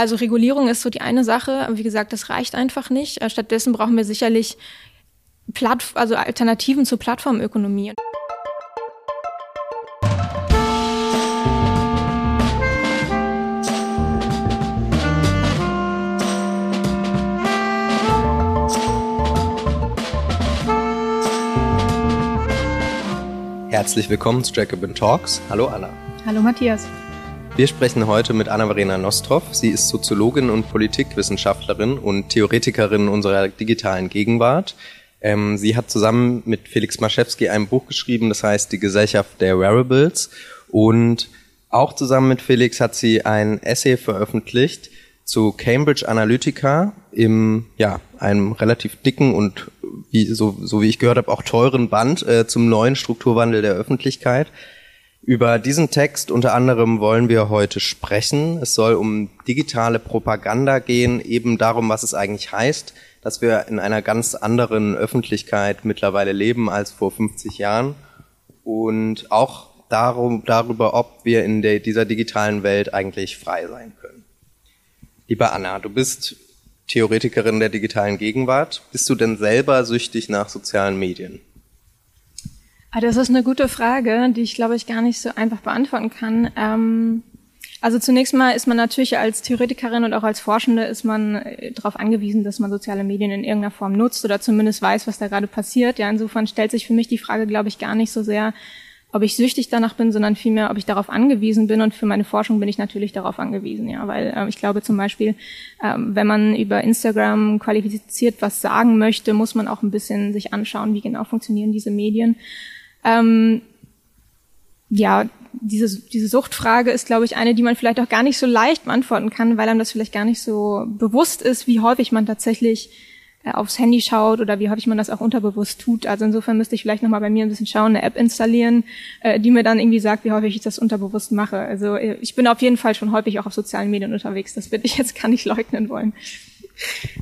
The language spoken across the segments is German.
Also Regulierung ist so die eine Sache. Wie gesagt, das reicht einfach nicht. Äh, stattdessen brauchen wir sicherlich Platt also Alternativen zur Plattformökonomie. Herzlich willkommen zu Jacobin Talks. Hallo Anna. Hallo Matthias. Wir sprechen heute mit Anna-Verena Nostroff. Sie ist Soziologin und Politikwissenschaftlerin und Theoretikerin unserer digitalen Gegenwart. Ähm, sie hat zusammen mit Felix Maschewski ein Buch geschrieben, das heißt Die Gesellschaft der Wearables. Und auch zusammen mit Felix hat sie ein Essay veröffentlicht zu Cambridge Analytica im, ja, einem relativ dicken und wie, so, so wie ich gehört habe, auch teuren Band äh, zum neuen Strukturwandel der Öffentlichkeit. Über diesen Text unter anderem wollen wir heute sprechen. Es soll um digitale Propaganda gehen, eben darum, was es eigentlich heißt, dass wir in einer ganz anderen Öffentlichkeit mittlerweile leben als vor 50 Jahren und auch darum, darüber, ob wir in der, dieser digitalen Welt eigentlich frei sein können. Lieber Anna, du bist Theoretikerin der digitalen Gegenwart. Bist du denn selber süchtig nach sozialen Medien? Ah, das ist eine gute Frage, die ich glaube ich gar nicht so einfach beantworten kann. Ähm, also zunächst mal ist man natürlich als Theoretikerin und auch als Forschende ist man äh, darauf angewiesen, dass man soziale Medien in irgendeiner Form nutzt oder zumindest weiß, was da gerade passiert. Ja, insofern stellt sich für mich die Frage, glaube ich, gar nicht so sehr, ob ich süchtig danach bin, sondern vielmehr, ob ich darauf angewiesen bin. Und für meine Forschung bin ich natürlich darauf angewiesen, ja, weil äh, ich glaube zum Beispiel, äh, wenn man über Instagram qualifiziert was sagen möchte, muss man auch ein bisschen sich anschauen, wie genau funktionieren diese Medien. Ähm, ja, diese, diese Suchtfrage ist, glaube ich, eine, die man vielleicht auch gar nicht so leicht beantworten kann, weil einem das vielleicht gar nicht so bewusst ist, wie häufig man tatsächlich äh, aufs Handy schaut oder wie häufig man das auch unterbewusst tut. Also insofern müsste ich vielleicht nochmal bei mir ein bisschen schauen, eine App installieren, äh, die mir dann irgendwie sagt, wie häufig ich das unterbewusst mache. Also äh, ich bin auf jeden Fall schon häufig auch auf sozialen Medien unterwegs. Das würde ich jetzt gar nicht leugnen wollen.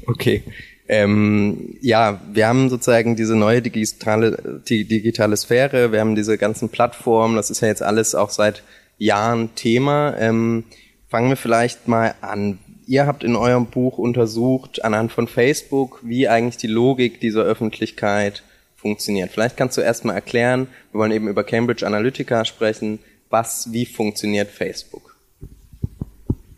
Okay. Ähm, ja, wir haben sozusagen diese neue digitale, die digitale Sphäre, wir haben diese ganzen Plattformen, das ist ja jetzt alles auch seit Jahren Thema. Ähm, fangen wir vielleicht mal an ihr habt in eurem Buch untersucht, anhand von Facebook, wie eigentlich die Logik dieser Öffentlichkeit funktioniert. Vielleicht kannst du erstmal erklären, wir wollen eben über Cambridge Analytica sprechen, was, wie funktioniert Facebook?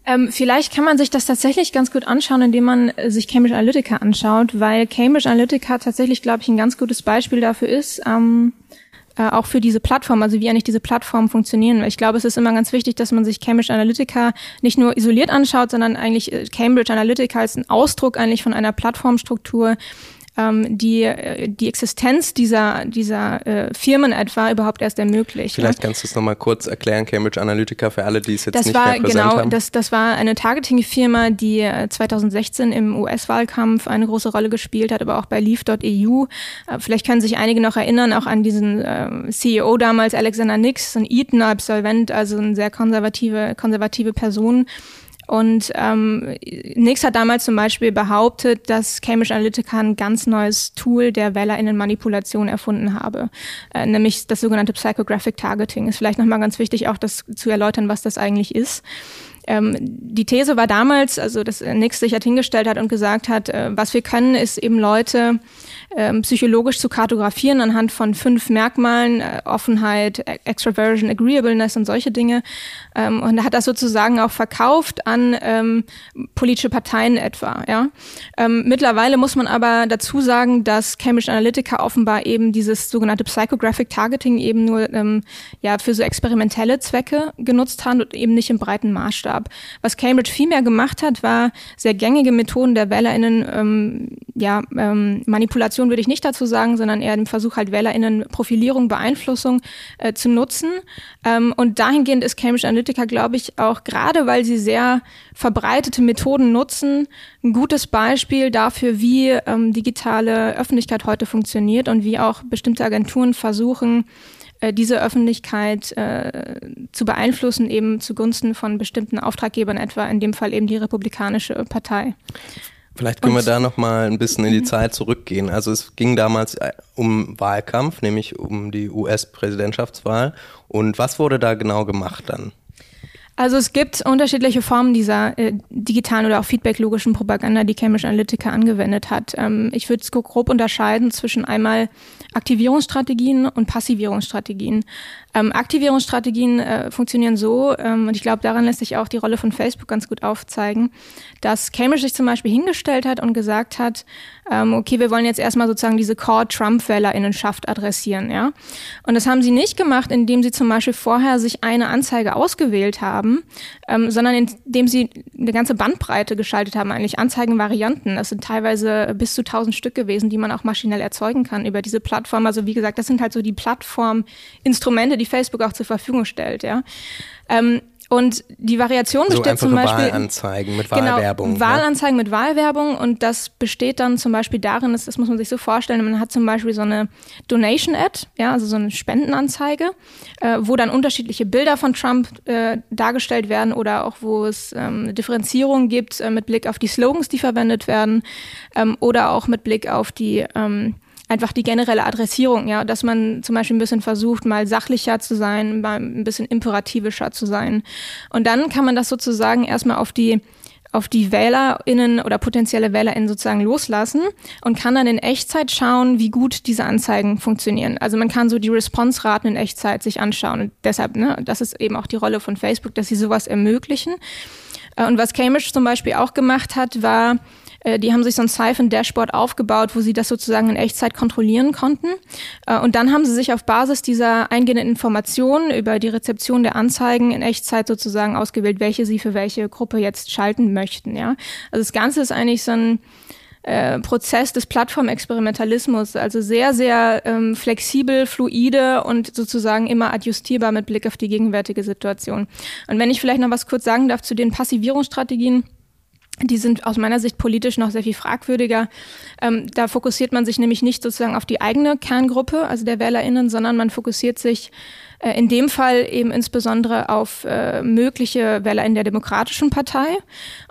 Ähm, vielleicht kann man sich das tatsächlich ganz gut anschauen, indem man äh, sich Cambridge Analytica anschaut, weil Cambridge Analytica tatsächlich, glaube ich, ein ganz gutes Beispiel dafür ist, ähm, äh, auch für diese Plattform, also wie eigentlich diese Plattformen funktionieren. Ich glaube, es ist immer ganz wichtig, dass man sich Cambridge Analytica nicht nur isoliert anschaut, sondern eigentlich äh, Cambridge Analytica als ein Ausdruck eigentlich von einer Plattformstruktur ähm, die, äh, die Existenz dieser, dieser äh, Firmen etwa überhaupt erst ermöglicht. Ne? Vielleicht ne? kannst du es nochmal kurz erklären, Cambridge Analytica, für alle, die es jetzt das nicht war, mehr präsent genau, haben. Das, das war eine Targeting-Firma, die 2016 äh, im US-Wahlkampf eine große Rolle gespielt hat, aber auch bei Leaf.eu. Äh, vielleicht können sich einige noch erinnern, auch an diesen äh, CEO damals, Alexander Nix, ein Eton-Absolvent, also eine sehr konservative, konservative Person, und ähm, Nix hat damals zum Beispiel behauptet, dass Cambridge Analytica ein ganz neues Tool der WählerInnen-Manipulation erfunden habe, äh, nämlich das sogenannte Psychographic Targeting. Ist vielleicht nochmal ganz wichtig, auch das zu erläutern, was das eigentlich ist. Ähm, die These war damals, also dass Nix sich halt hingestellt hat und gesagt hat, äh, was wir können, ist eben Leute ähm, psychologisch zu kartografieren anhand von fünf Merkmalen, äh, Offenheit, e-, Extraversion, Agreeableness und solche Dinge. Ähm, und hat das sozusagen auch verkauft an ähm, politische Parteien etwa. Ja? Ähm, mittlerweile muss man aber dazu sagen, dass Cambridge Analytica offenbar eben dieses sogenannte Psychographic Targeting eben nur ähm, ja, für so experimentelle Zwecke genutzt hat und eben nicht im breiten Maßstab. Was Cambridge vielmehr gemacht hat, war sehr gängige Methoden der WählerInnen, ähm, ja, ähm, Manipulation Manipulation würde ich nicht dazu sagen, sondern eher den Versuch halt WählerInnen Profilierung, Beeinflussung äh, zu nutzen. Ähm, und dahingehend ist Cambridge Analytica, glaube ich, auch gerade, weil sie sehr verbreitete Methoden nutzen, ein gutes Beispiel dafür, wie ähm, digitale Öffentlichkeit heute funktioniert und wie auch bestimmte Agenturen versuchen, äh, diese Öffentlichkeit äh, zu beeinflussen, eben zugunsten von bestimmten Auftraggebern, etwa in dem Fall eben die Republikanische Partei. Vielleicht können und, wir da noch mal ein bisschen in die mhm. Zeit zurückgehen. Also es ging damals äh, um Wahlkampf, nämlich um die US-Präsidentschaftswahl. Und was wurde da genau gemacht dann? Also es gibt unterschiedliche Formen dieser äh, digitalen oder auch feedbacklogischen Propaganda, die Cambridge Analytica angewendet hat. Ähm, ich würde es grob unterscheiden zwischen einmal Aktivierungsstrategien und Passivierungsstrategien. Ähm, Aktivierungsstrategien äh, funktionieren so, ähm, und ich glaube, daran lässt sich auch die Rolle von Facebook ganz gut aufzeigen, dass Cambridge sich zum Beispiel hingestellt hat und gesagt hat, ähm, okay, wir wollen jetzt erstmal sozusagen diese Core-Trump-Wählerinnenschaft adressieren, ja. Und das haben sie nicht gemacht, indem sie zum Beispiel vorher sich eine Anzeige ausgewählt haben, ähm, sondern indem sie eine ganze Bandbreite geschaltet haben, eigentlich Anzeigenvarianten. Das sind teilweise bis zu 1000 Stück gewesen, die man auch maschinell erzeugen kann über diese Plattform. Also wie gesagt, das sind halt so die Plattforminstrumente, die Facebook auch zur Verfügung stellt, ja. Ähm, und die Variation so besteht zum Beispiel. Wahlanzeigen mit genau, Wahlwerbung. Genau, Wahlanzeigen ne? mit Wahlwerbung und das besteht dann zum Beispiel darin, das, das muss man sich so vorstellen, man hat zum Beispiel so eine Donation-Ad, ja, also so eine Spendenanzeige, äh, wo dann unterschiedliche Bilder von Trump äh, dargestellt werden oder auch wo es ähm, eine Differenzierung gibt äh, mit Blick auf die Slogans, die verwendet werden ähm, oder auch mit Blick auf die ähm, einfach die generelle Adressierung, ja, dass man zum Beispiel ein bisschen versucht, mal sachlicher zu sein, mal ein bisschen imperativischer zu sein. Und dann kann man das sozusagen erstmal auf die auf die WählerInnen oder potenzielle WählerInnen sozusagen loslassen und kann dann in Echtzeit schauen, wie gut diese Anzeigen funktionieren. Also man kann so die Response-Raten in Echtzeit sich anschauen. Und deshalb, ne, das ist eben auch die Rolle von Facebook, dass sie sowas ermöglichen. Äh, und was Cambridge zum Beispiel auch gemacht hat, war, die haben sich so ein Siphon-Dashboard aufgebaut, wo sie das sozusagen in Echtzeit kontrollieren konnten. Äh, und dann haben sie sich auf Basis dieser eingehenden Informationen über die Rezeption der Anzeigen in Echtzeit sozusagen ausgewählt, welche sie für welche Gruppe jetzt schalten möchten. Ja? Also das Ganze ist eigentlich so ein äh, Prozess des Plattformexperimentalismus, also sehr, sehr ähm, flexibel, fluide und sozusagen immer adjustierbar mit Blick auf die gegenwärtige Situation. Und wenn ich vielleicht noch was kurz sagen darf zu den Passivierungsstrategien, die sind aus meiner Sicht politisch noch sehr viel fragwürdiger. Ähm, da fokussiert man sich nämlich nicht sozusagen auf die eigene Kerngruppe, also der WählerInnen, sondern man fokussiert sich äh, in dem Fall eben insbesondere auf äh, mögliche Wähler in der Demokratischen Partei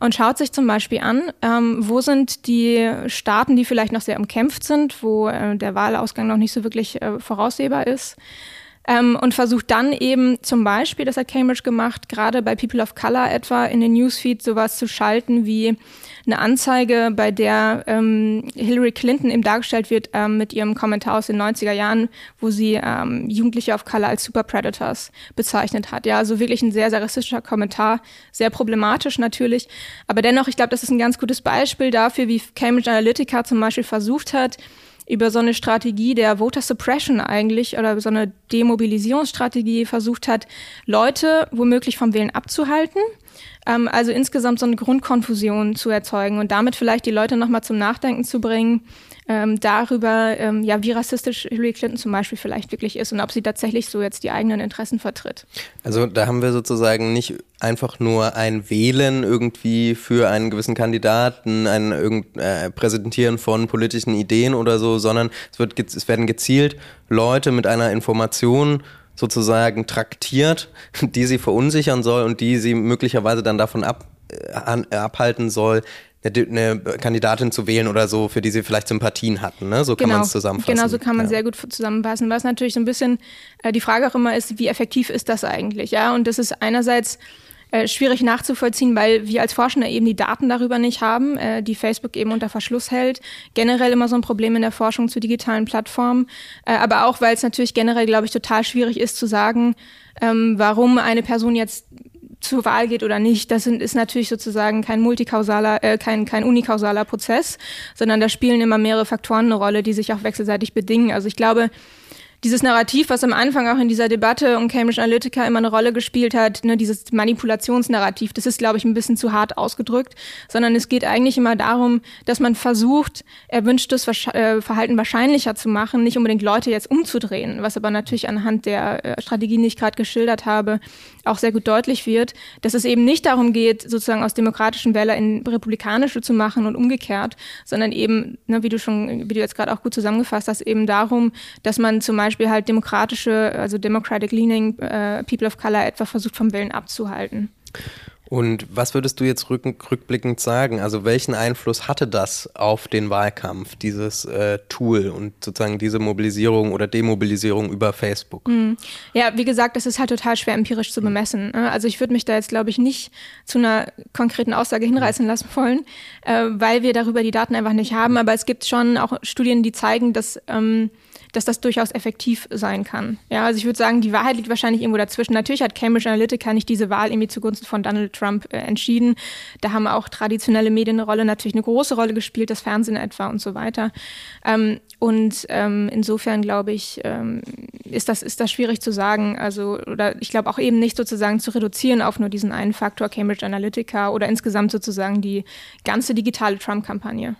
und schaut sich zum Beispiel an, ähm, wo sind die Staaten, die vielleicht noch sehr umkämpft sind, wo äh, der Wahlausgang noch nicht so wirklich äh, voraussehbar ist ähm, und versucht dann eben zum Beispiel, das hat Cambridge gemacht, gerade bei People of Color etwa in den Newsfeed sowas zu schalten wie eine Anzeige, bei der ähm, Hillary Clinton eben dargestellt wird ähm, mit ihrem Kommentar aus den 90er Jahren, wo sie ähm, Jugendliche of Color als Super Predators bezeichnet hat. Ja, also wirklich ein sehr, sehr rassistischer Kommentar, sehr problematisch natürlich. Aber dennoch, ich glaube, das ist ein ganz gutes Beispiel dafür, wie Cambridge Analytica zum Beispiel versucht hat, über so eine Strategie der Voter Suppression eigentlich oder so eine Demobilisierungsstrategie versucht hat, Leute womöglich vom Wählen abzuhalten. Ähm, also insgesamt so eine Grundkonfusion zu erzeugen und damit vielleicht die Leute nochmal zum Nachdenken zu bringen, ähm, darüber, ähm, ja, wie rassistisch Hillary Clinton zum Beispiel vielleicht wirklich ist und ob sie tatsächlich so jetzt die eigenen Interessen vertritt. Also da haben wir sozusagen nicht einfach nur ein Wählen irgendwie für einen gewissen Kandidaten, ein irgend, äh, Präsentieren von politischen Ideen oder so, sondern es, wird, es werden gezielt Leute mit einer Information sozusagen traktiert, die sie verunsichern soll und die sie möglicherweise dann davon ab, äh, an, abhalten soll, eine, Kandidatin zu wählen oder so, für die sie vielleicht Sympathien hatten. Ne? So kann genau, man es zusammenfassen. Genau, so kann man ja. sehr gut zusammenfassen. Was natürlich so ein bisschen äh, die Frage auch immer ist, wie effektiv ist das eigentlich? Ja, und das ist einerseits äh, schwierig nachzuvollziehen, weil wir als Forschende eben die Daten darüber nicht haben, äh, die Facebook eben unter Verschluss hält. Generell immer so ein Problem in der Forschung zu digitalen Plattformen, äh, aber auch, weil es natürlich generell, glaube ich, total schwierig ist zu sagen, ähm, warum eine Person jetzt zur Wahl geht oder nicht, das sind, ist natürlich sozusagen kein multikausaler, äh, kein, kein unikausaler Prozess, sondern da spielen immer mehrere Faktoren eine Rolle, die sich auch wechselseitig bedingen. Also ich glaube, dieses Narrativ, was am Anfang auch in dieser Debatte um Cambridge Analytica immer eine Rolle gespielt hat, ne, dieses Manipulationsnarrativ, das ist, glaube ich, ein bisschen zu hart ausgedrückt, sondern es geht eigentlich immer darum, dass man versucht, erwünschtes äh, Verhalten wahrscheinlicher zu machen, nicht unbedingt Leute jetzt umzudrehen, was aber natürlich anhand der äh, Strategien, die ich gerade geschildert habe, auch sehr gut deutlich wird, dass es eben nicht darum geht, sozusagen aus demokratischen Wähler in republikanische zu machen und umgekehrt, sondern eben, ne, wie du schon, wie du jetzt gerade auch gut zusammengefasst hast, eben darum, dass man zum Beispiel halt demokratische, also democratic leaning äh, People of Color etwa versucht vom Wählen abzuhalten. Und was würdest du jetzt rück, rückblickend sagen? Also welchen Einfluss hatte das auf den Wahlkampf, dieses äh, Tool und sozusagen diese Mobilisierung oder Demobilisierung über Facebook? Mhm. Ja, wie gesagt, das ist halt total schwer empirisch zu bemessen. Ne? Also ich würde mich da jetzt, glaube ich, nicht zu einer konkreten Aussage hinreißen lassen wollen, äh, weil wir darüber die Daten einfach nicht haben. Aber es gibt schon auch Studien, die zeigen, dass ähm, dass das durchaus effektiv sein kann. Ja, also ich würde sagen, die Wahrheit liegt wahrscheinlich irgendwo dazwischen. Natürlich hat Cambridge Analytica nicht diese Wahl irgendwie zugunsten von Donald Trump äh, entschieden. Da haben auch traditionelle Medien eine Rolle, natürlich eine große Rolle gespielt, das Fernsehen etwa und so weiter. Ähm, und ähm, insofern glaube ich, ähm, ist das ist das schwierig zu sagen. Also oder ich glaube auch eben nicht sozusagen zu reduzieren auf nur diesen einen Faktor Cambridge Analytica oder insgesamt sozusagen die ganze digitale Trump-Kampagne.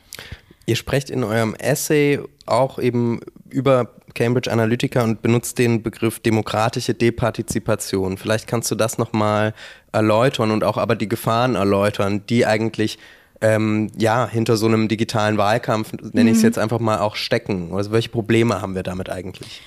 Ihr sprecht in eurem Essay auch eben über Cambridge Analytica und benutzt den Begriff demokratische Departizipation. Vielleicht kannst du das nochmal erläutern und auch aber die Gefahren erläutern, die eigentlich ähm, ja hinter so einem digitalen Wahlkampf, nenne ich es mhm. jetzt einfach mal, auch stecken. Also welche Probleme haben wir damit eigentlich?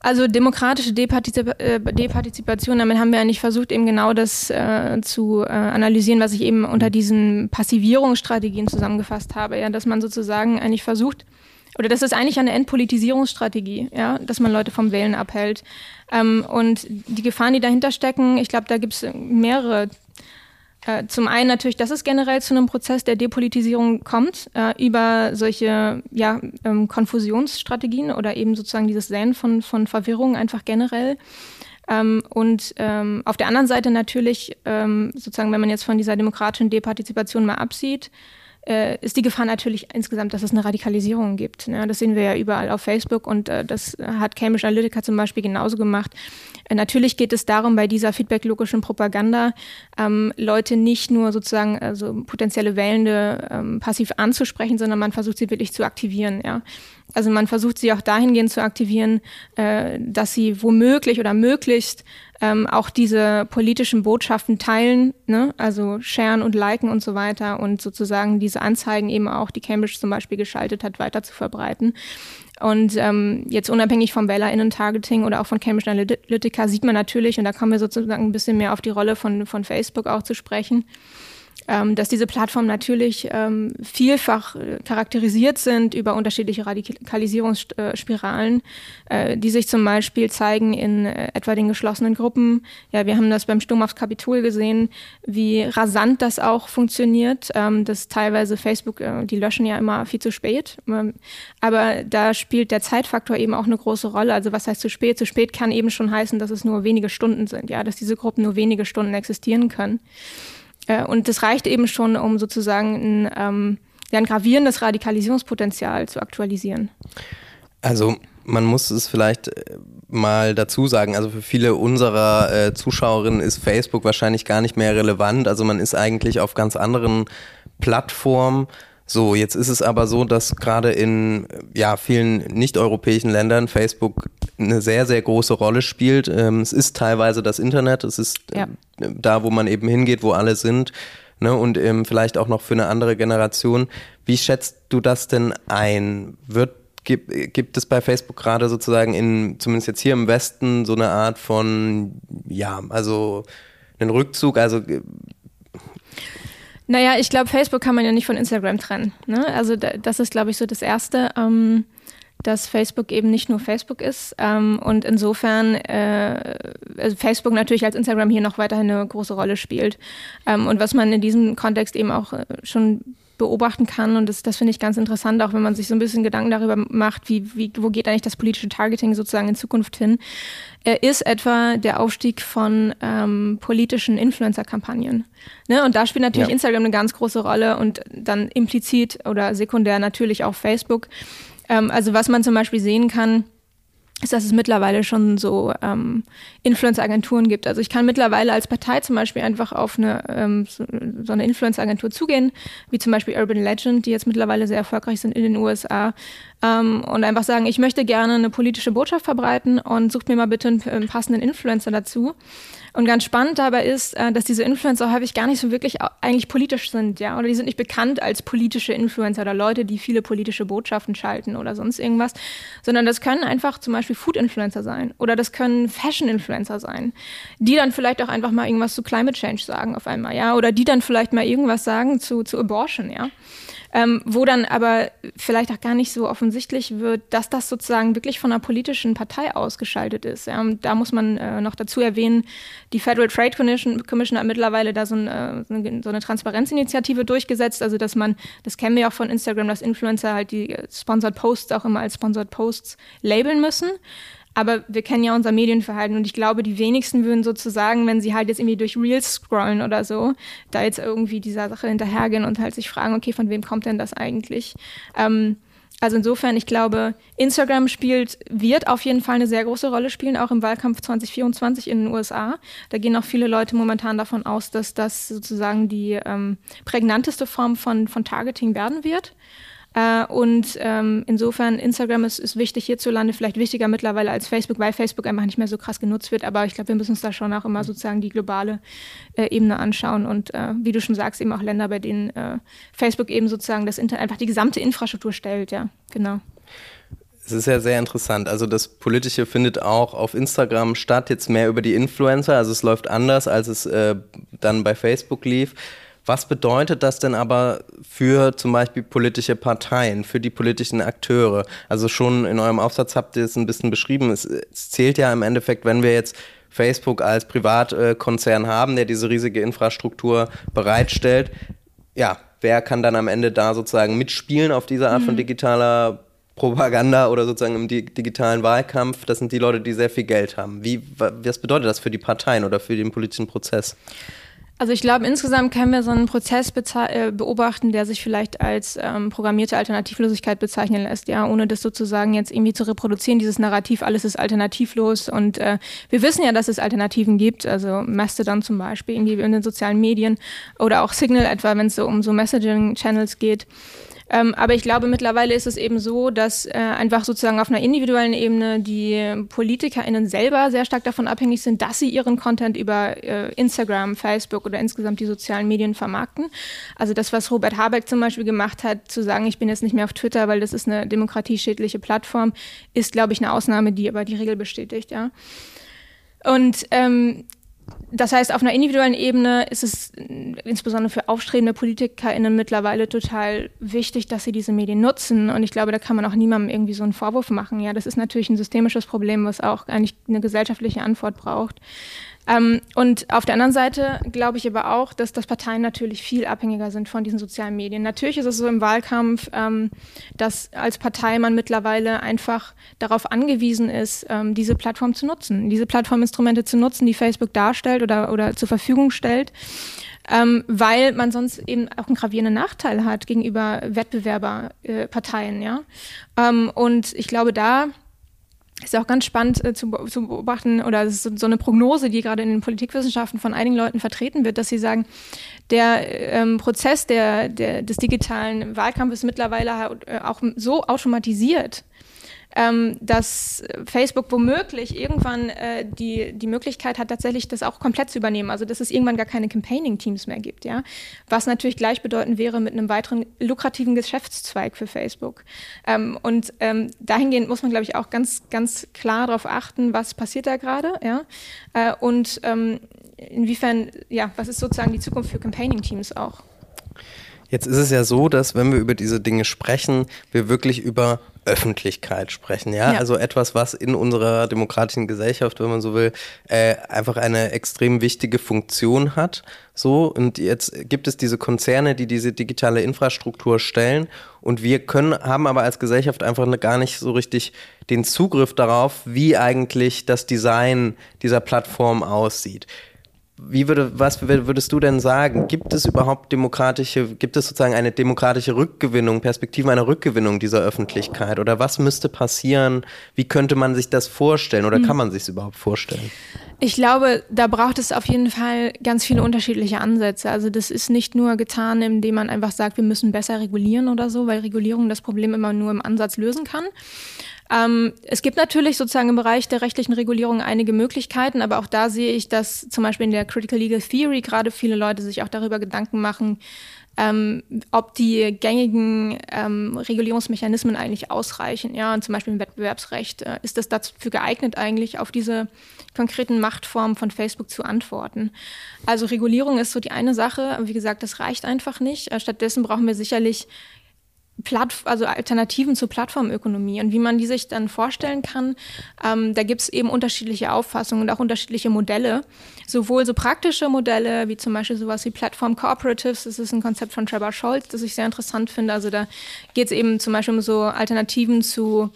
Also demokratische Departizip äh, Departizipation, damit haben wir eigentlich versucht, eben genau das äh, zu äh, analysieren, was ich eben unter diesen Passivierungsstrategien zusammengefasst habe. Ja, dass man sozusagen eigentlich versucht, oder das ist eigentlich eine Entpolitisierungsstrategie, ja, dass man Leute vom Wählen abhält. Ähm, und die Gefahren, die dahinter stecken, ich glaube, da gibt es mehrere äh, zum einen natürlich, dass es generell zu einem Prozess der Depolitisierung kommt, äh, über solche ja, ähm, Konfusionsstrategien oder eben sozusagen dieses Säen von, von Verwirrung einfach generell. Ähm, und ähm, auf der anderen Seite natürlich, ähm, sozusagen, wenn man jetzt von dieser demokratischen Departizipation mal absieht, äh, ist die Gefahr natürlich insgesamt, dass es eine Radikalisierung gibt. Ne? Das sehen wir ja überall auf Facebook und äh, das hat Cambridge Analytica zum Beispiel genauso gemacht. Äh, natürlich geht es darum, bei dieser feedbacklogischen Propaganda ähm, Leute nicht nur sozusagen also potenzielle Wählende ähm, passiv anzusprechen, sondern man versucht sie wirklich zu aktivieren. Ja? Also man versucht sie auch dahingehend zu aktivieren, äh, dass sie womöglich oder möglichst ähm, auch diese politischen Botschaften teilen, ne? also sharen und liken und so weiter und sozusagen diese Anzeigen eben auch, die Cambridge zum Beispiel geschaltet hat, weiter zu verbreiten. Und ähm, jetzt unabhängig vom WählerInnen-Targeting oder auch von Cambridge Analytica sieht man natürlich, und da kommen wir sozusagen ein bisschen mehr auf die Rolle von, von Facebook auch zu sprechen, dass diese Plattformen natürlich ähm, vielfach äh, charakterisiert sind über unterschiedliche Radikalisierungsspiralen, äh, die sich zum Beispiel zeigen in äh, etwa den geschlossenen Gruppen. Ja, wir haben das beim Sturm aufs Kapitol gesehen, wie rasant das auch funktioniert, ähm, dass teilweise Facebook, die löschen ja immer viel zu spät, ähm, aber da spielt der Zeitfaktor eben auch eine große Rolle. Also was heißt zu spät? Zu spät kann eben schon heißen, dass es nur wenige Stunden sind, ja, dass diese Gruppen nur wenige Stunden existieren können. Äh, und das reicht eben schon, um sozusagen ein, ähm, ein gravierendes Radikalisierungspotenzial zu aktualisieren. Also man muss es vielleicht äh, mal dazu sagen, also für viele unserer äh, Zuschauerinnen ist Facebook wahrscheinlich gar nicht mehr relevant. Also man ist eigentlich auf ganz anderen Plattformen so, jetzt ist es aber so, dass gerade in ja, vielen nicht-europäischen Ländern Facebook eine sehr, sehr große Rolle spielt. Ähm, es ist teilweise das Internet, es ist ja. äh, da, wo man eben hingeht, wo alle sind. Ne, und ähm, vielleicht auch noch für eine andere Generation. Wie schätzt du das denn ein? Wird gibt, gibt es bei Facebook gerade sozusagen in, zumindest jetzt hier im Westen, so eine Art von, ja, also einen Rückzug, also naja, ich glaube, Facebook kann man ja nicht von Instagram trennen. Ne? Also das ist, glaube ich, so das Erste, ähm, dass Facebook eben nicht nur Facebook ist. Ähm, und insofern äh, also Facebook natürlich als Instagram hier noch weiterhin eine große Rolle spielt. Ähm, und was man in diesem Kontext eben auch äh, schon beobachten kann. Und das, das finde ich ganz interessant, auch wenn man sich so ein bisschen Gedanken darüber macht, wie, wie, wo geht eigentlich das politische Targeting sozusagen in Zukunft hin, äh, ist etwa der Aufstieg von ähm, politischen Influencer-Kampagnen. Ne? Und da spielt natürlich ja. Instagram eine ganz große Rolle und dann implizit oder sekundär natürlich auch Facebook. Ähm, also was man zum Beispiel sehen kann, ist, dass es mittlerweile schon so ähm, Influence-Agenturen gibt. Also ich kann mittlerweile als Partei zum Beispiel einfach auf eine ähm, so, eine Influence-Agentur zugehen, wie zum Beispiel Urban Legend, die jetzt mittlerweile sehr erfolgreich sind in den USA ähm, und einfach sagen, ich möchte gerne eine politische Botschaft verbreiten und sucht mir mal bitte einen, einen passenden Influencer dazu. Und ganz spannend dabei ist, äh, dass diese Influencer häufig gar nicht so wirklich eigentlich politisch sind, ja, oder die sind nicht bekannt als politische Influencer oder Leute, die viele politische Botschaften schalten oder sonst irgendwas, sondern das können einfach zum Beispiel Food-Influencer sein oder das können Fashion-Influencer sein, die dann vielleicht auch einfach mal irgendwas zu Climate Change sagen auf einmal, ja, oder die dann vielleicht mal irgendwas sagen zu, zu Abortion, ja ähm, wo dann aber vielleicht auch gar nicht so offensichtlich wird, dass das sozusagen wirklich von einer politischen Partei ausgeschaltet ist. Ja, da muss man äh, noch dazu erwähnen, die Federal Trade Commission, Commission hat mittlerweile da so, ein, äh, so eine Transparenzinitiative durchgesetzt, also dass man, das kennen wir auch von Instagram, dass Influencer halt die äh, Sponsored Posts auch immer als Sponsored Posts labeln müssen. Aber wir kennen ja unser Medienverhalten und ich glaube, die wenigsten würden sozusagen, wenn sie halt jetzt irgendwie durch Reels scrollen oder so, da jetzt irgendwie dieser Sache hinterhergehen und halt sich fragen, okay, von wem kommt denn das eigentlich? Ähm, also insofern, ich glaube, Instagram spielt, wird auf jeden Fall eine sehr große Rolle spielen, auch im Wahlkampf 2024 in den USA. Da gehen auch viele Leute momentan davon aus, dass das sozusagen die ähm, prägnanteste Form von, von Targeting werden wird. Äh, und ähm, insofern, Instagram ist, ist wichtig hierzulande, vielleicht wichtiger mittlerweile als Facebook, weil Facebook einfach nicht mehr so krass genutzt wird. Aber ich glaube, wir müssen uns da schon auch immer sozusagen die globale äh, Ebene anschauen. Und äh, wie du schon sagst, eben auch Länder, bei denen äh, Facebook eben sozusagen das Internet einfach die gesamte Infrastruktur stellt, ja, genau. Es ist ja sehr interessant. Also das Politische findet auch auf Instagram statt, jetzt mehr über die Influencer. Also es läuft anders, als es äh, dann bei Facebook lief. Was bedeutet das denn aber für zum Beispiel politische Parteien, für die politischen Akteure? Also schon in eurem Aufsatz habt ihr es ein bisschen beschrieben. Es, es zählt ja im Endeffekt, wenn wir jetzt Facebook als Privatkonzern haben, der diese riesige Infrastruktur bereitstellt. Ja, wer kann dann am Ende da sozusagen mitspielen auf diese Art mhm. von digitaler Propaganda oder sozusagen im digitalen Wahlkampf? Das sind die Leute, die sehr viel Geld haben. Wie, was bedeutet das für die Parteien oder für den politischen Prozess? Also ich glaube, insgesamt können wir so einen Prozess äh, beobachten, der sich vielleicht als ähm, programmierte Alternativlosigkeit bezeichnen lässt, ja, ohne das sozusagen jetzt irgendwie zu reproduzieren, dieses Narrativ, alles ist alternativlos. Und äh, wir wissen ja, dass es Alternativen gibt, also Mastodon zum Beispiel, irgendwie in den sozialen Medien oder auch Signal etwa, wenn es so um so Messaging-Channels geht. Ähm, aber ich glaube, mittlerweile ist es eben so, dass äh, einfach sozusagen auf einer individuellen Ebene die PolitikerInnen selber sehr stark davon abhängig sind, dass sie ihren Content über äh, Instagram, Facebook oder insgesamt die sozialen Medien vermarkten. Also das, was Robert Habeck zum Beispiel gemacht hat, zu sagen, ich bin jetzt nicht mehr auf Twitter, weil das ist eine demokratieschädliche Plattform, ist, glaube ich, eine Ausnahme, die aber die Regel bestätigt, ja. Und ähm, das heißt, auf einer individuellen Ebene ist es insbesondere für aufstrebende PolitikerInnen mittlerweile total wichtig, dass sie diese Medien nutzen. Und ich glaube, da kann man auch niemandem irgendwie so einen Vorwurf machen. Ja, das ist natürlich ein systemisches Problem, was auch eigentlich eine gesellschaftliche Antwort braucht. Ähm, und auf der anderen Seite glaube ich aber auch, dass das Parteien natürlich viel abhängiger sind von diesen sozialen Medien. Natürlich ist es so im Wahlkampf, ähm, dass als Partei man mittlerweile einfach darauf angewiesen ist, ähm, diese Plattform zu nutzen, diese Plattforminstrumente zu nutzen, die Facebook darstellt oder, oder zur Verfügung stellt. Ähm, weil man sonst eben auch einen gravierenden Nachteil hat gegenüber Wettbewerberparteien, äh, ja. Ähm, und ich glaube, da ist auch ganz spannend äh, zu, zu, beobachten, oder es ist so, so, eine Prognose, die gerade in den Politikwissenschaften von einigen Leuten vertreten wird, dass sie sagen, der ähm, Prozess der, der, des digitalen Wahlkampfes mittlerweile äh, auch so automatisiert, ähm, dass Facebook womöglich irgendwann äh, die, die Möglichkeit hat, tatsächlich das auch komplett zu übernehmen. Also dass es irgendwann gar keine Campaigning-Teams mehr gibt, ja. Was natürlich gleichbedeutend wäre mit einem weiteren lukrativen Geschäftszweig für Facebook. Ähm, und ähm, dahingehend muss man, glaube ich, auch ganz, ganz klar darauf achten, was passiert da gerade, ja. Äh, und ähm, inwiefern, ja, was ist sozusagen die Zukunft für Campaigning-Teams auch? Jetzt ist es ja so, dass wenn wir über diese Dinge sprechen, wir wirklich über Öffentlichkeit sprechen, ja? ja? Also etwas, was in unserer demokratischen Gesellschaft, wenn man so will, äh, einfach eine extrem wichtige Funktion hat. So, und jetzt gibt es diese Konzerne, die diese digitale Infrastruktur stellen und wir können, haben aber als Gesellschaft einfach gar nicht so richtig den Zugriff darauf, wie eigentlich das Design dieser Plattform aussieht. Wie würde, was würdest du denn sagen? Gibt es überhaupt demokratische, gibt es sozusagen eine demokratische Rückgewinnung, Perspektiven einer Rückgewinnung dieser Öffentlichkeit? Oder was müsste passieren? Wie könnte man sich das vorstellen oder kann man sich es überhaupt vorstellen? Ich glaube, da braucht es auf jeden Fall ganz viele unterschiedliche Ansätze. Also das ist nicht nur getan, indem man einfach sagt, wir müssen besser regulieren oder so, weil Regulierung das Problem immer nur im Ansatz lösen kann. Ähm, es gibt natürlich sozusagen im Bereich der rechtlichen Regulierung einige Möglichkeiten, aber auch da sehe ich, dass zum Beispiel in der Critical Legal Theory gerade viele Leute sich auch darüber Gedanken machen, ähm, ob die gängigen ähm, Regulierungsmechanismen eigentlich ausreichen. Ja, und zum Beispiel im Wettbewerbsrecht äh, ist das dafür geeignet, eigentlich auf diese konkreten Machtformen von Facebook zu antworten. Also Regulierung ist so die eine Sache, aber wie gesagt, das reicht einfach nicht. Äh, stattdessen brauchen wir sicherlich Platt, also Alternativen zur Plattformökonomie und wie man die sich dann vorstellen kann. Ähm, da gibt es eben unterschiedliche Auffassungen und auch unterschiedliche Modelle. Sowohl so praktische Modelle, wie zum Beispiel sowas wie Platform Cooperatives, das ist ein Konzept von Trevor Scholz, das ich sehr interessant finde. Also da geht es eben zum Beispiel um so Alternativen zu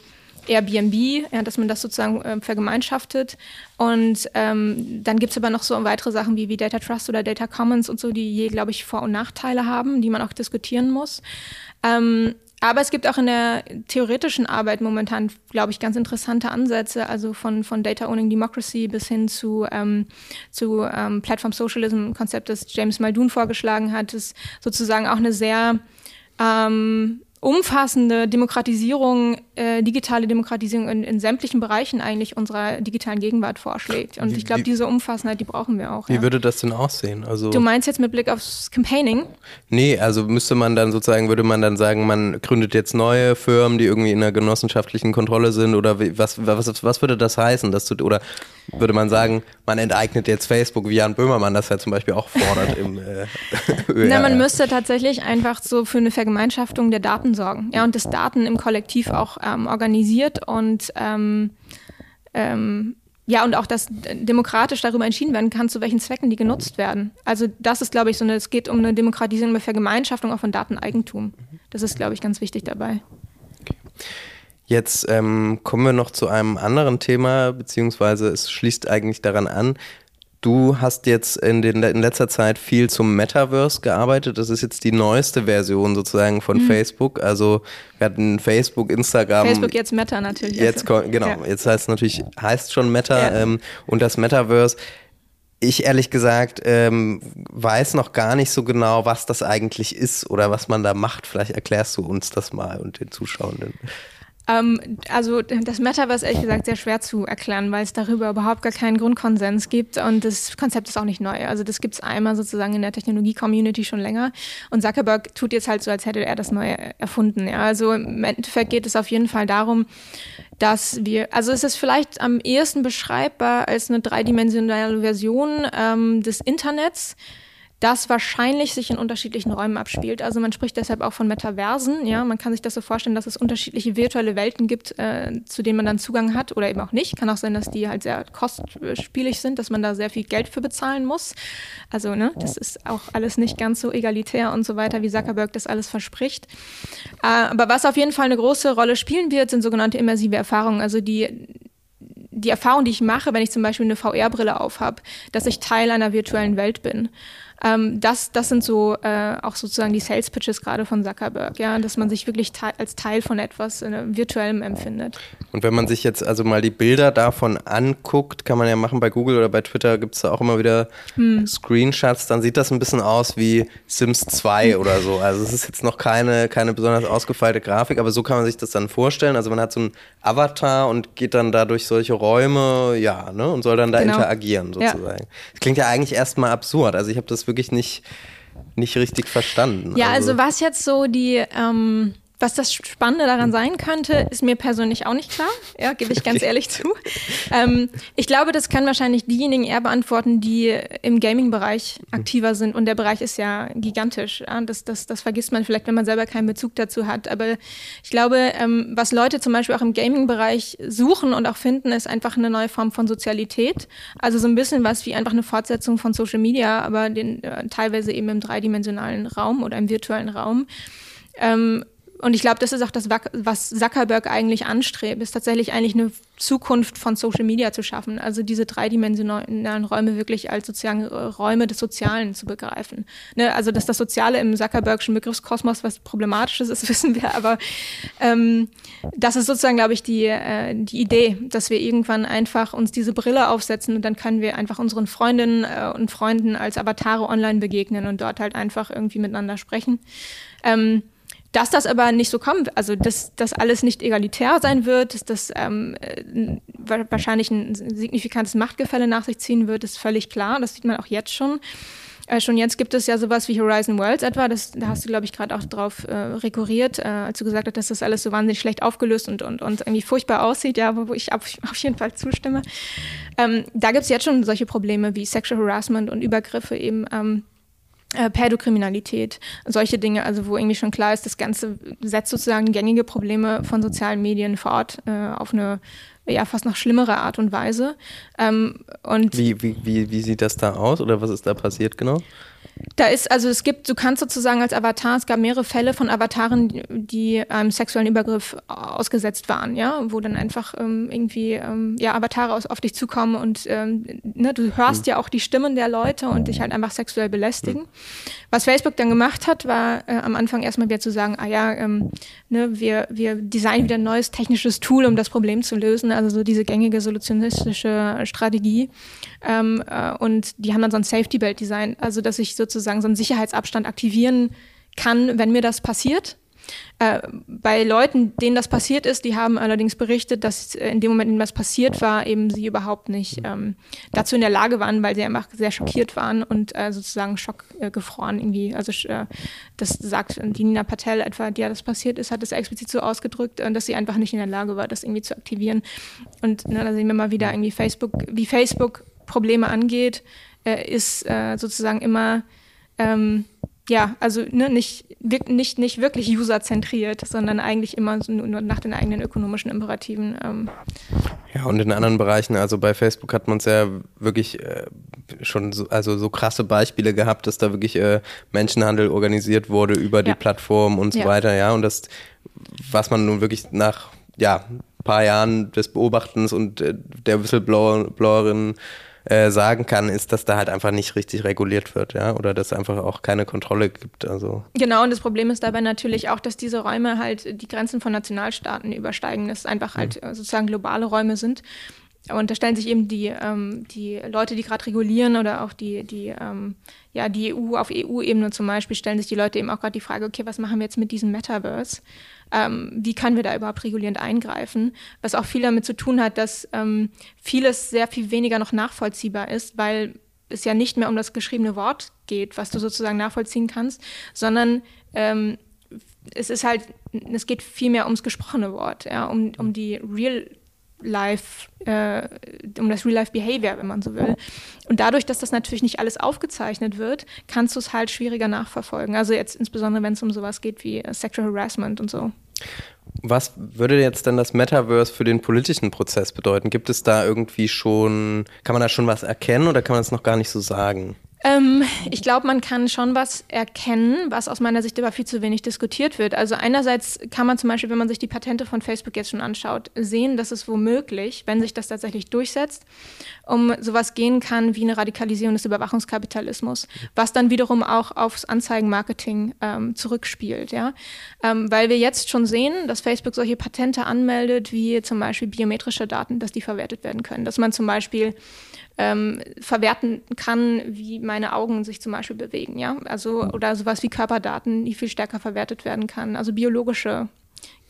Airbnb, ja, dass man das sozusagen äh, vergemeinschaftet. Und ähm, dann gibt es aber noch so weitere Sachen wie, wie Data Trust oder Data Commons und so, die je, glaube ich, Vor- und Nachteile haben, die man auch diskutieren muss. Ähm, aber es gibt auch in der theoretischen Arbeit momentan, glaube ich, ganz interessante Ansätze, also von, von Data Owning Democracy bis hin zu, ähm, zu ähm, Platform Socialism, Konzept, das James Muldoon vorgeschlagen hat, ist sozusagen auch eine sehr ähm, umfassende Demokratisierung, äh, digitale Demokratisierung in, in, sämtlichen Bereichen eigentlich unserer digitalen Gegenwart vorschlägt. Und wie, ich glaube, diese Umfassendheit, die brauchen wir auch. Wie ja. würde das denn aussehen? Also du meinst jetzt mit Blick aufs Campaigning? Nee, also müsste man dann sozusagen, würde man dann sagen, man gründet jetzt neue Firmen, die irgendwie in einer genossenschaftlichen Kontrolle sind oder wie, was, was, was würde das heißen? Dass du, oder würde man sagen, man enteignet jetzt Facebook, wie Jan Böhmermann das ja zum Beispiel auch fordert im äh, Na, man müsste tatsächlich einfach so für eine Vergemeinschaftung der Daten sorgen. Ja, und das Daten im Kollektiv auch ähm, organisiert und ähm, ähm, ja, und auch, dass demokratisch darüber entschieden werden kann, zu welchen Zwecken die genutzt werden. Also das ist, glaube ich, so eine, es geht um eine Demokratisierung, eine Vergemeinschaftung auch von Dateneigentum. Das ist, glaube ich, ganz wichtig dabei. Jetzt ähm, kommen wir noch zu einem anderen Thema, beziehungsweise es schließt eigentlich daran an. Du hast jetzt in, den, in letzter Zeit viel zum Metaverse gearbeitet. Das ist jetzt die neueste Version sozusagen von mhm. Facebook. Also wir hatten Facebook, Instagram. Facebook jetzt Meta natürlich. Jetzt genau. Ja. Jetzt heißt es natürlich heißt schon Meta ja. ähm, und das Metaverse. Ich ehrlich gesagt ähm, weiß noch gar nicht so genau, was das eigentlich ist oder was man da macht. Vielleicht erklärst du uns das mal und den Zuschauenden. Ähm, also das Metaverse ehrlich gesagt sehr schwer zu erklären, weil es darüber überhaupt gar keinen Grundkonsens gibt und das Konzept ist auch nicht neu. Also das gibt es einmal sozusagen in der Technologie-Community schon länger und Zuckerberg tut jetzt halt so, als hätte er das neu erfunden. Ja. Also im Endeffekt geht es auf jeden Fall darum, dass wir, also es ist vielleicht am ehesten beschreibbar als eine dreidimensionale Version ähm, des Internets das wahrscheinlich sich in unterschiedlichen Räumen abspielt. Also man spricht deshalb auch von Metaversen. Ja, man kann sich das so vorstellen, dass es unterschiedliche virtuelle Welten gibt, äh, zu denen man dann Zugang hat oder eben auch nicht. Kann auch sein, dass die halt sehr kostspielig sind, dass man da sehr viel Geld für bezahlen muss. Also ne, das ist auch alles nicht ganz so egalitär und so weiter, wie Zuckerberg das alles verspricht. Äh, aber was auf jeden Fall eine große Rolle spielen wird, sind sogenannte immersive Erfahrungen. Also die die Erfahrung, die ich mache, wenn ich zum Beispiel eine VR-Brille aufhab, dass ich Teil einer virtuellen Welt bin. Ähm, das, das sind so äh, auch sozusagen die Sales Pitches gerade von Zuckerberg, ja, dass man sich wirklich te als Teil von etwas äh, virtuellem empfindet. Und wenn man sich jetzt also mal die Bilder davon anguckt, kann man ja machen bei Google oder bei Twitter gibt es da auch immer wieder hm. Screenshots, dann sieht das ein bisschen aus wie Sims 2 oder so. Also es ist jetzt noch keine, keine besonders ausgefeilte Grafik, aber so kann man sich das dann vorstellen. Also man hat so einen Avatar und geht dann da durch solche Räume, ja, ne, und soll dann da genau. interagieren sozusagen. Ja. Das klingt ja eigentlich erstmal absurd. Also ich habe das wirklich nicht, nicht richtig verstanden. Ja, also, also was jetzt so die, ähm, was das Spannende daran sein könnte, ist mir persönlich auch nicht klar. Ja, gebe ich ganz ehrlich zu. Ähm, ich glaube, das können wahrscheinlich diejenigen eher beantworten, die im Gaming-Bereich aktiver sind. Und der Bereich ist ja gigantisch. Ja? Das, das, das vergisst man vielleicht, wenn man selber keinen Bezug dazu hat. Aber ich glaube, ähm, was Leute zum Beispiel auch im Gaming-Bereich suchen und auch finden, ist einfach eine neue Form von Sozialität. Also so ein bisschen was wie einfach eine Fortsetzung von Social Media, aber den, äh, teilweise eben im dreidimensionalen Raum oder im virtuellen Raum. Ähm, und ich glaube, das ist auch das, was Zuckerberg eigentlich anstrebt, ist tatsächlich eigentlich eine Zukunft von Social Media zu schaffen. Also diese dreidimensionalen Räume wirklich als sozusagen äh, Räume des Sozialen zu begreifen. Ne? Also dass das Soziale im Zuckerbergschen Begriffskosmos was Problematisches ist, wissen wir, aber ähm, das ist sozusagen, glaube ich, die, äh, die Idee, dass wir irgendwann einfach uns diese Brille aufsetzen und dann können wir einfach unseren Freundinnen äh, und Freunden als Avatare online begegnen und dort halt einfach irgendwie miteinander sprechen. Ähm, dass das aber nicht so kommt, also dass das alles nicht egalitär sein wird, dass das ähm, äh, wahrscheinlich ein signifikantes Machtgefälle nach sich ziehen wird, ist völlig klar. Das sieht man auch jetzt schon. Äh, schon jetzt gibt es ja sowas wie Horizon Worlds etwa. Das, da hast du, glaube ich, gerade auch drauf äh, rekurriert, äh, als du gesagt hast, dass das alles so wahnsinnig schlecht aufgelöst und, und, und irgendwie furchtbar aussieht, ja, wo ich auf, auf jeden Fall zustimme. Ähm, da gibt es jetzt schon solche Probleme wie Sexual Harassment und Übergriffe eben. Ähm, äh, Pädokriminalität, solche Dinge, also wo irgendwie schon klar ist, das Ganze setzt sozusagen gängige Probleme von sozialen Medien fort äh, auf eine ja fast noch schlimmere Art und Weise. Ähm, und wie, wie, wie, wie sieht das da aus oder was ist da passiert genau? Da ist, also es gibt, du kannst sozusagen als Avatar, es gab mehrere Fälle von Avataren, die einem sexuellen Übergriff ausgesetzt waren, ja, wo dann einfach ähm, irgendwie ähm, ja, Avatare aus, auf dich zukommen und ähm, ne, du hörst mhm. ja auch die Stimmen der Leute und dich halt einfach sexuell belästigen. Mhm. Was Facebook dann gemacht hat, war äh, am Anfang erstmal wieder zu sagen, ah ja, ähm, ne, wir, wir designen wieder ein neues technisches Tool, um das Problem zu lösen, also so diese gängige solutionistische Strategie. Ähm, äh, und die haben dann so ein Safety-Belt design, also dass ich sozusagen so einen Sicherheitsabstand aktivieren kann, wenn mir das passiert. Äh, bei Leuten, denen das passiert ist, die haben allerdings berichtet, dass in dem Moment, in dem das passiert war, eben sie überhaupt nicht ähm, dazu in der Lage waren, weil sie einfach sehr schockiert waren und äh, sozusagen schockgefroren äh, irgendwie. Also äh, das sagt die Nina Patel etwa, die ja das passiert ist, hat es explizit so ausgedrückt, äh, dass sie einfach nicht in der Lage war, das irgendwie zu aktivieren. Und ne, da sehen wir mal wieder irgendwie Facebook, wie Facebook Probleme angeht, äh, ist äh, sozusagen immer ähm, ja, also ne, nicht, nicht, nicht wirklich userzentriert, sondern eigentlich immer so nur nach den eigenen ökonomischen Imperativen. Ähm. Ja, und in anderen Bereichen, also bei Facebook hat man es ja wirklich äh, schon so, also so krasse Beispiele gehabt, dass da wirklich äh, Menschenhandel organisiert wurde über die ja. Plattform und so ja. weiter, ja. Und das, was man nun wirklich nach ja, paar Jahren des Beobachtens und äh, der Whistleblowerin äh, sagen kann, ist, dass da halt einfach nicht richtig reguliert wird, ja, oder dass einfach auch keine Kontrolle gibt. Also. Genau, und das Problem ist dabei natürlich auch, dass diese Räume halt die Grenzen von Nationalstaaten übersteigen, dass es einfach halt mhm. sozusagen globale Räume sind. Und da stellen sich eben die, ähm, die Leute, die gerade regulieren oder auch die, die, ähm, ja, die EU auf EU-Ebene zum Beispiel, stellen sich die Leute eben auch gerade die Frage, okay, was machen wir jetzt mit diesem Metaverse? Ähm, wie können wir da überhaupt regulierend eingreifen, was auch viel damit zu tun hat, dass ähm, vieles sehr viel weniger noch nachvollziehbar ist, weil es ja nicht mehr um das geschriebene Wort geht, was du sozusagen nachvollziehen kannst, sondern ähm, es ist halt, es geht viel mehr ums gesprochene Wort, ja, um, um die Real Life, äh, um das Real-Life-Behavior, wenn man so will. Und dadurch, dass das natürlich nicht alles aufgezeichnet wird, kannst du es halt schwieriger nachverfolgen. Also jetzt insbesondere, wenn es um sowas geht wie äh, Sexual Harassment und so. Was würde jetzt denn das Metaverse für den politischen Prozess bedeuten? Gibt es da irgendwie schon, kann man da schon was erkennen oder kann man es noch gar nicht so sagen? Ähm, ich glaube, man kann schon was erkennen, was aus meiner Sicht aber viel zu wenig diskutiert wird. Also einerseits kann man zum Beispiel, wenn man sich die Patente von Facebook jetzt schon anschaut, sehen, dass es womöglich, wenn sich das tatsächlich durchsetzt, um sowas gehen kann wie eine Radikalisierung des Überwachungskapitalismus, was dann wiederum auch aufs Anzeigenmarketing ähm, zurückspielt. Ja? Ähm, weil wir jetzt schon sehen, dass Facebook solche Patente anmeldet, wie zum Beispiel biometrische Daten, dass die verwertet werden können. Dass man zum Beispiel ähm, verwerten kann, wie meine Augen sich zum Beispiel bewegen, ja. Also oder sowas wie Körperdaten, die viel stärker verwertet werden kann. Also biologische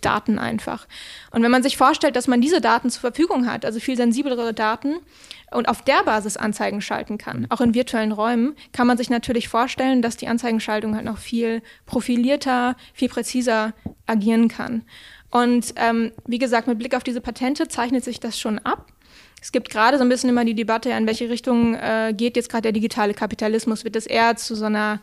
Daten einfach. Und wenn man sich vorstellt, dass man diese Daten zur Verfügung hat, also viel sensiblere Daten, und auf der Basis Anzeigen schalten kann, auch in virtuellen Räumen, kann man sich natürlich vorstellen, dass die Anzeigenschaltung halt noch viel profilierter, viel präziser agieren kann. Und ähm, wie gesagt, mit Blick auf diese Patente zeichnet sich das schon ab. Es gibt gerade so ein bisschen immer die Debatte, in welche Richtung äh, geht jetzt gerade der digitale Kapitalismus? Wird es eher zu so einer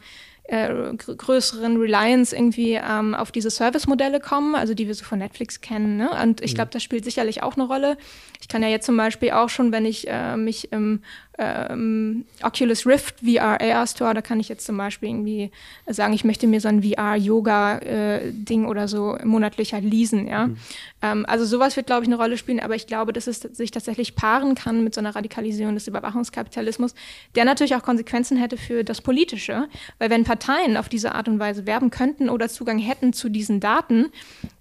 äh, größeren Reliance irgendwie ähm, auf diese Service-Modelle kommen, also die wir so von Netflix kennen. Ne? Und ich mhm. glaube, das spielt sicherlich auch eine Rolle. Ich kann ja jetzt zum Beispiel auch schon, wenn ich äh, mich im ähm, Oculus Rift VR AR Store, da kann ich jetzt zum Beispiel irgendwie sagen, ich möchte mir so ein VR-Yoga-Ding äh, oder so monatlich halt leasen, ja. Mhm. Ähm, also sowas wird, glaube ich, eine Rolle spielen, aber ich glaube, dass es sich tatsächlich paaren kann mit so einer Radikalisierung des Überwachungskapitalismus, der natürlich auch Konsequenzen hätte für das Politische, weil wenn Parteien auf diese Art und Weise werben könnten oder Zugang hätten zu diesen Daten,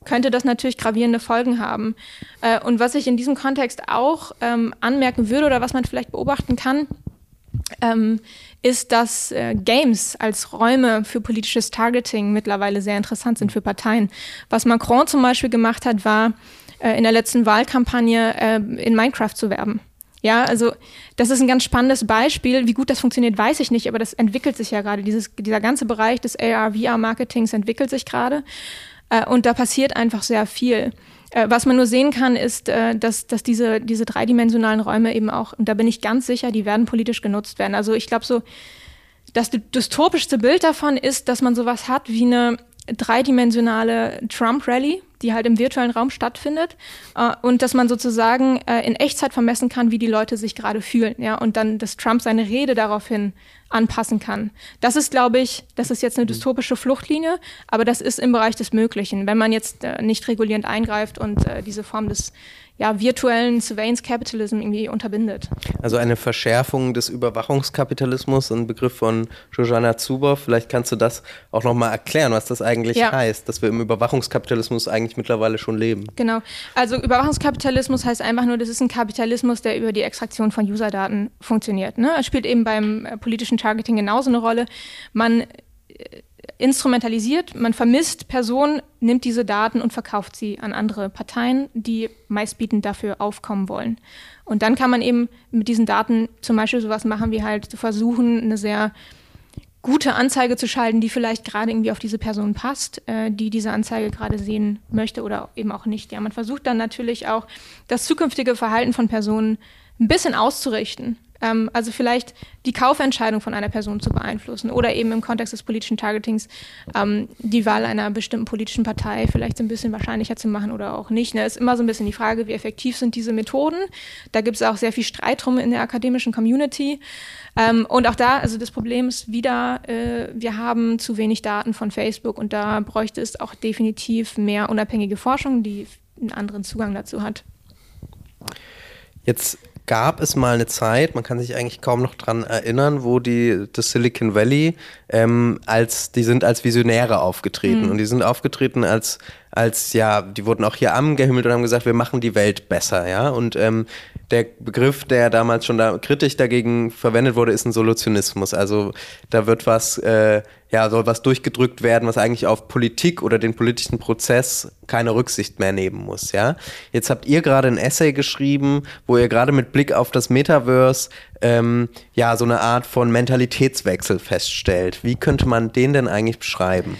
könnte das natürlich gravierende Folgen haben. Äh, und was ich in diesem Kontext auch ähm, anmerken würde oder was man vielleicht beobachten kann, ähm, ist, dass äh, Games als Räume für politisches Targeting mittlerweile sehr interessant sind für Parteien. Was Macron zum Beispiel gemacht hat, war äh, in der letzten Wahlkampagne äh, in Minecraft zu werben. Ja, also das ist ein ganz spannendes Beispiel. Wie gut das funktioniert, weiß ich nicht, aber das entwickelt sich ja gerade. dieser ganze Bereich des AR-VR-Marketings entwickelt sich gerade. Äh, und da passiert einfach sehr viel. Äh, was man nur sehen kann, ist, äh, dass, dass diese, diese dreidimensionalen Räume eben auch, und da bin ich ganz sicher, die werden politisch genutzt werden. Also ich glaube so, das dystopischste Bild davon ist, dass man sowas hat wie eine dreidimensionale Trump-Rally, die halt im virtuellen Raum stattfindet äh, und dass man sozusagen äh, in Echtzeit vermessen kann, wie die Leute sich gerade fühlen, ja, und dann, dass Trump seine Rede daraufhin anpassen kann. Das ist, glaube ich, das ist jetzt eine dystopische Fluchtlinie, aber das ist im Bereich des Möglichen, wenn man jetzt äh, nicht regulierend eingreift und äh, diese Form des ja, virtuellen Surveillance Capitalism irgendwie unterbindet. Also eine Verschärfung des Überwachungskapitalismus, ein Begriff von Jojana Zuboff. Vielleicht kannst du das auch nochmal erklären, was das eigentlich ja. heißt, dass wir im Überwachungskapitalismus eigentlich mittlerweile schon leben. Genau. Also Überwachungskapitalismus heißt einfach nur, das ist ein Kapitalismus, der über die Extraktion von Userdaten funktioniert. Ne? Es spielt eben beim äh, politischen Targeting genauso eine Rolle. Man äh, instrumentalisiert, man vermisst Personen, nimmt diese Daten und verkauft sie an andere Parteien, die meistbietend dafür aufkommen wollen. Und dann kann man eben mit diesen Daten zum Beispiel sowas machen, wie halt zu versuchen, eine sehr gute Anzeige zu schalten, die vielleicht gerade irgendwie auf diese Person passt, äh, die diese Anzeige gerade sehen möchte oder eben auch nicht. Ja, man versucht dann natürlich auch das zukünftige Verhalten von Personen ein bisschen auszurichten. Ähm, also vielleicht die Kaufentscheidung von einer Person zu beeinflussen oder eben im Kontext des politischen Targetings ähm, die Wahl einer bestimmten politischen Partei vielleicht ein bisschen wahrscheinlicher zu machen oder auch nicht. Ne? Ist immer so ein bisschen die Frage, wie effektiv sind diese Methoden. Da gibt es auch sehr viel Streit drum in der akademischen Community. Ähm, und auch da, also das Problem ist wieder, äh, wir haben zu wenig Daten von Facebook und da bräuchte es auch definitiv mehr unabhängige Forschung, die einen anderen Zugang dazu hat. Jetzt gab es mal eine Zeit, man kann sich eigentlich kaum noch dran erinnern, wo die das Silicon Valley ähm, als die sind als Visionäre aufgetreten mhm. und die sind aufgetreten als als ja, die wurden auch hier angehimmelt und haben gesagt, wir machen die Welt besser, ja und ähm, der Begriff, der damals schon da kritisch dagegen verwendet wurde, ist ein Solutionismus. Also da wird was, äh, ja, soll was durchgedrückt werden, was eigentlich auf Politik oder den politischen Prozess keine Rücksicht mehr nehmen muss, ja. Jetzt habt ihr gerade ein Essay geschrieben, wo ihr gerade mit Blick auf das Metaverse ähm, ja so eine Art von Mentalitätswechsel feststellt. Wie könnte man den denn eigentlich beschreiben?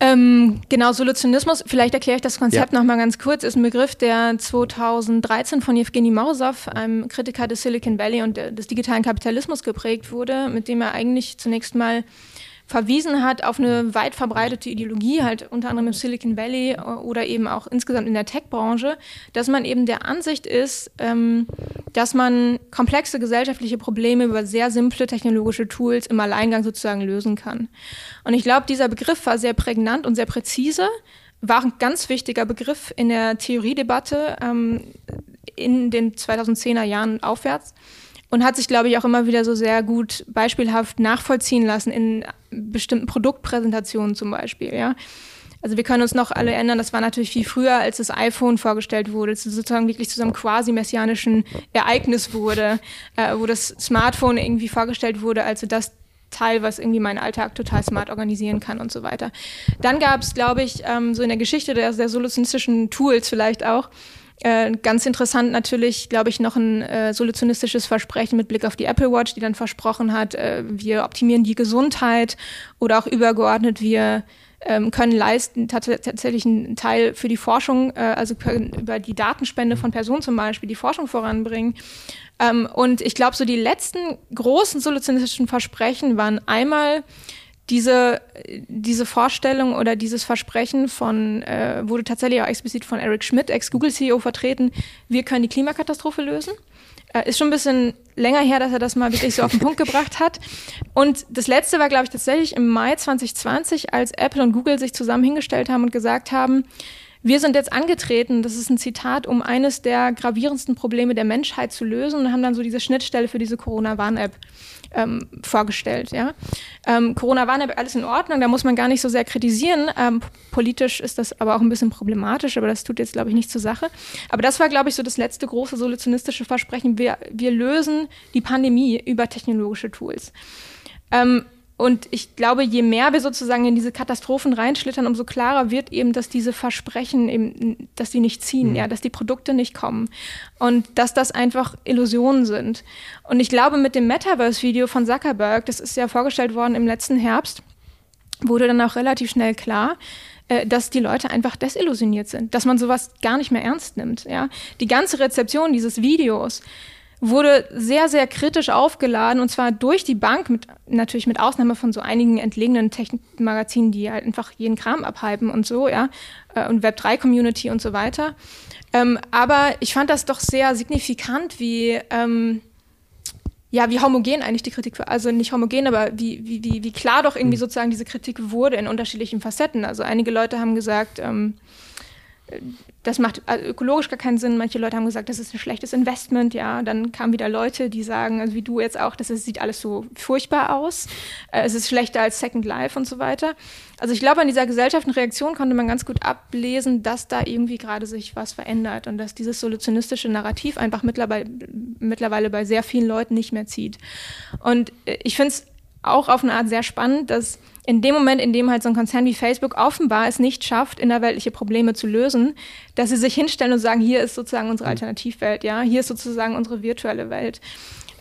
Ähm, genau, Solutionismus, vielleicht erkläre ich das Konzept ja. nochmal ganz kurz, ist ein Begriff, der 2013 von Evgeny Mausow, einem Kritiker des Silicon Valley und des digitalen Kapitalismus geprägt wurde, mit dem er eigentlich zunächst mal verwiesen hat auf eine weit verbreitete Ideologie, halt unter anderem im Silicon Valley äh, oder eben auch insgesamt in der Tech-Branche, dass man eben der Ansicht ist, ähm, dass man komplexe gesellschaftliche Probleme über sehr simple technologische Tools im Alleingang sozusagen lösen kann. Und ich glaube, dieser Begriff war sehr prägnant und sehr präzise, war ein ganz wichtiger Begriff in der Theoriedebatte ähm, in den 2010er Jahren aufwärts und hat sich, glaube ich, auch immer wieder so sehr gut beispielhaft nachvollziehen lassen in bestimmten Produktpräsentationen zum Beispiel, ja. Also wir können uns noch alle erinnern, das war natürlich viel früher, als das iPhone vorgestellt wurde, es sozusagen wirklich zu so einem quasi messianischen Ereignis wurde, äh, wo das Smartphone irgendwie vorgestellt wurde, also das Teil, was irgendwie meinen Alltag total smart organisieren kann und so weiter. Dann gab es, glaube ich, ähm, so in der Geschichte der, der solutionistischen Tools vielleicht auch, äh, ganz interessant natürlich, glaube ich, noch ein äh, solutionistisches Versprechen mit Blick auf die Apple Watch, die dann versprochen hat, äh, wir optimieren die Gesundheit oder auch übergeordnet, wir ähm, können leisten tatsächlich einen Teil für die Forschung, äh, also können über die Datenspende von Personen zum Beispiel die Forschung voranbringen. Ähm, und ich glaube, so die letzten großen solutionistischen Versprechen waren einmal diese, diese Vorstellung oder dieses Versprechen von, äh, wurde tatsächlich auch explizit von Eric Schmidt, Ex-Google-CEO, vertreten, wir können die Klimakatastrophe lösen. Äh, ist schon ein bisschen länger her, dass er das mal wirklich so auf den Punkt gebracht hat. Und das letzte war, glaube ich, tatsächlich im Mai 2020, als Apple und Google sich zusammen hingestellt haben und gesagt haben, wir sind jetzt angetreten, das ist ein Zitat, um eines der gravierendsten Probleme der Menschheit zu lösen und haben dann so diese Schnittstelle für diese Corona-Warn-App ähm, vorgestellt. Ja? Ähm, Corona-Warn-App, alles in Ordnung, da muss man gar nicht so sehr kritisieren. Ähm, politisch ist das aber auch ein bisschen problematisch, aber das tut jetzt, glaube ich, nicht zur Sache. Aber das war, glaube ich, so das letzte große solutionistische Versprechen. Wir, wir lösen die Pandemie über technologische Tools. Ähm, und ich glaube, je mehr wir sozusagen in diese Katastrophen reinschlittern, umso klarer wird eben, dass diese Versprechen eben, dass die nicht ziehen, mhm. ja, dass die Produkte nicht kommen und dass das einfach Illusionen sind. Und ich glaube, mit dem Metaverse-Video von Zuckerberg, das ist ja vorgestellt worden im letzten Herbst, wurde dann auch relativ schnell klar, äh, dass die Leute einfach desillusioniert sind, dass man sowas gar nicht mehr ernst nimmt. Ja? Die ganze Rezeption dieses Videos wurde sehr, sehr kritisch aufgeladen und zwar durch die Bank, mit, natürlich mit Ausnahme von so einigen entlegenen Technikmagazinen, die halt einfach jeden Kram abhypen und so, ja, äh, und Web3-Community und so weiter. Ähm, aber ich fand das doch sehr signifikant, wie, ähm, ja, wie homogen eigentlich die Kritik war. Also nicht homogen, aber wie, wie, wie, wie klar doch irgendwie hm. sozusagen diese Kritik wurde in unterschiedlichen Facetten. Also einige Leute haben gesagt, ähm, das macht also ökologisch gar keinen Sinn. Manche Leute haben gesagt, das ist ein schlechtes Investment. Ja, dann kamen wieder Leute, die sagen, also wie du jetzt auch, das sieht alles so furchtbar aus. Äh, es ist schlechter als Second Life und so weiter. Also ich glaube, an dieser gesellschaftlichen Reaktion konnte man ganz gut ablesen, dass da irgendwie gerade sich was verändert und dass dieses solutionistische Narrativ einfach mittlerweile, mittlerweile bei sehr vielen Leuten nicht mehr zieht. Und äh, ich finde es auch auf eine Art sehr spannend, dass in dem Moment, in dem halt so ein Konzern wie Facebook offenbar es nicht schafft, innerweltliche Probleme zu lösen, dass sie sich hinstellen und sagen, hier ist sozusagen unsere mhm. Alternativwelt, ja, hier ist sozusagen unsere virtuelle Welt.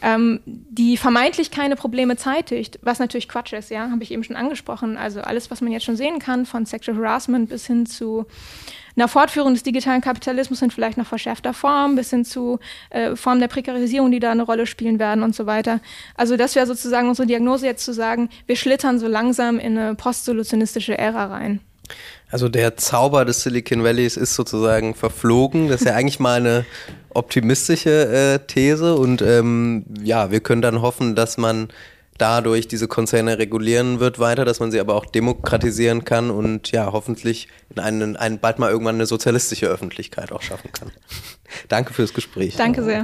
Ähm, die vermeintlich keine Probleme zeitigt, was natürlich Quatsch ist, ja, habe ich eben schon angesprochen. Also alles, was man jetzt schon sehen kann, von Sexual Harassment bis hin zu einer Fortführung des digitalen Kapitalismus in vielleicht noch verschärfter Form, bis hin zu äh, Formen der Prekarisierung, die da eine Rolle spielen werden und so weiter. Also das wäre sozusagen unsere Diagnose jetzt zu sagen, wir schlittern so langsam in eine postsolutionistische Ära rein. Also der Zauber des Silicon Valleys ist sozusagen verflogen. Das ist ja eigentlich mal eine optimistische äh, These und ähm, ja, wir können dann hoffen, dass man dadurch diese Konzerne regulieren wird weiter, dass man sie aber auch demokratisieren kann und ja, hoffentlich in einen, einen bald mal irgendwann eine sozialistische Öffentlichkeit auch schaffen kann. Danke fürs Gespräch. Danke sehr.